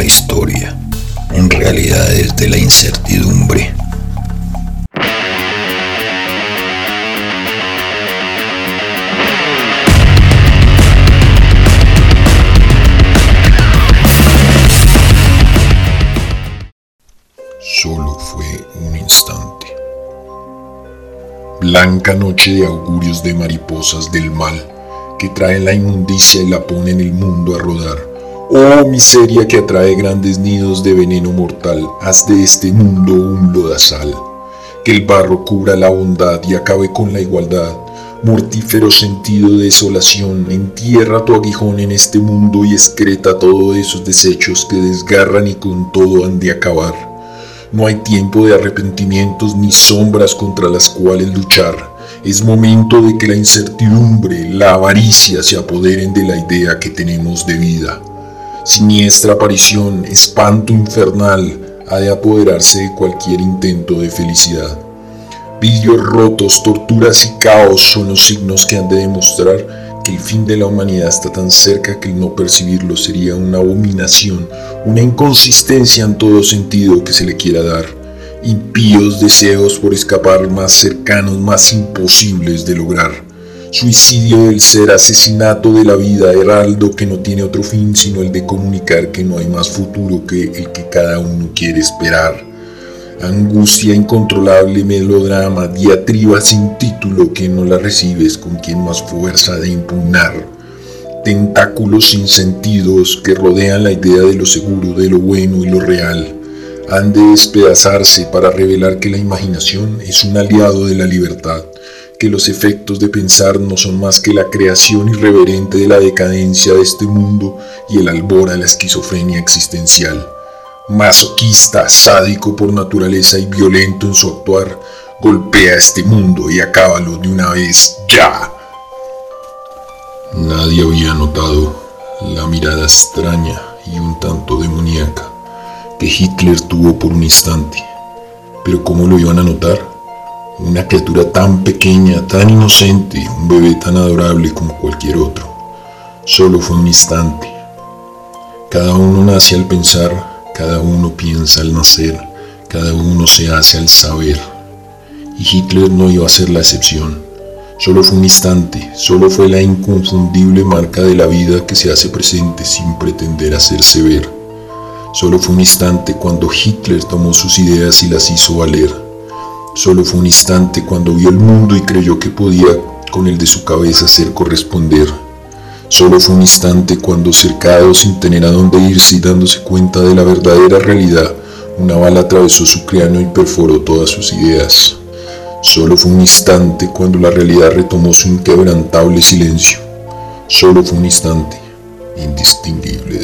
nueva historia en realidades de la incertidumbre. Solo fue un instante. Blanca noche de augurios de mariposas del mal que traen la inmundicia y la ponen el mundo a rodar. Oh miseria que atrae grandes nidos de veneno mortal, haz de este mundo un lodazal. Que el barro cubra la bondad y acabe con la igualdad. Mortífero sentido de desolación, entierra tu aguijón en este mundo y excreta todos esos desechos que desgarran y con todo han de acabar. No hay tiempo de arrepentimientos ni sombras contra las cuales luchar. Es momento de que la incertidumbre, la avaricia se apoderen de la idea que tenemos de vida. Siniestra aparición, espanto infernal, ha de apoderarse de cualquier intento de felicidad. Vidrios rotos, torturas y caos son los signos que han de demostrar que el fin de la humanidad está tan cerca que el no percibirlo sería una abominación, una inconsistencia en todo sentido que se le quiera dar. Impíos deseos por escapar más cercanos, más imposibles de lograr. Suicidio del ser, asesinato de la vida, heraldo que no tiene otro fin sino el de comunicar que no hay más futuro que el que cada uno quiere esperar. Angustia incontrolable, melodrama, diatriba sin título que no la recibes con quien más fuerza de impugnar, tentáculos sin sentidos que rodean la idea de lo seguro, de lo bueno y lo real, han de despedazarse para revelar que la imaginación es un aliado de la libertad, que los efectos de pensar no son más que la creación irreverente de la decadencia de este mundo y el albor a la esquizofrenia existencial masoquista, sádico por naturaleza y violento en su actuar, golpea este mundo y acábalo de una vez ya. Nadie había notado la mirada extraña y un tanto demoníaca que Hitler tuvo por un instante. Pero ¿cómo lo iban a notar? Una criatura tan pequeña, tan inocente, un bebé tan adorable como cualquier otro. Solo fue un instante. Cada uno nace al pensar cada uno piensa al nacer, cada uno se hace al saber. Y Hitler no iba a ser la excepción. Solo fue un instante, solo fue la inconfundible marca de la vida que se hace presente sin pretender hacerse ver. Solo fue un instante cuando Hitler tomó sus ideas y las hizo valer. Solo fue un instante cuando vio el mundo y creyó que podía con el de su cabeza hacer corresponder. Solo fue un instante cuando, cercado sin tener a dónde irse y dándose cuenta de la verdadera realidad, una bala atravesó su cráneo y perforó todas sus ideas. Solo fue un instante cuando la realidad retomó su inquebrantable silencio. Solo fue un instante indistinguible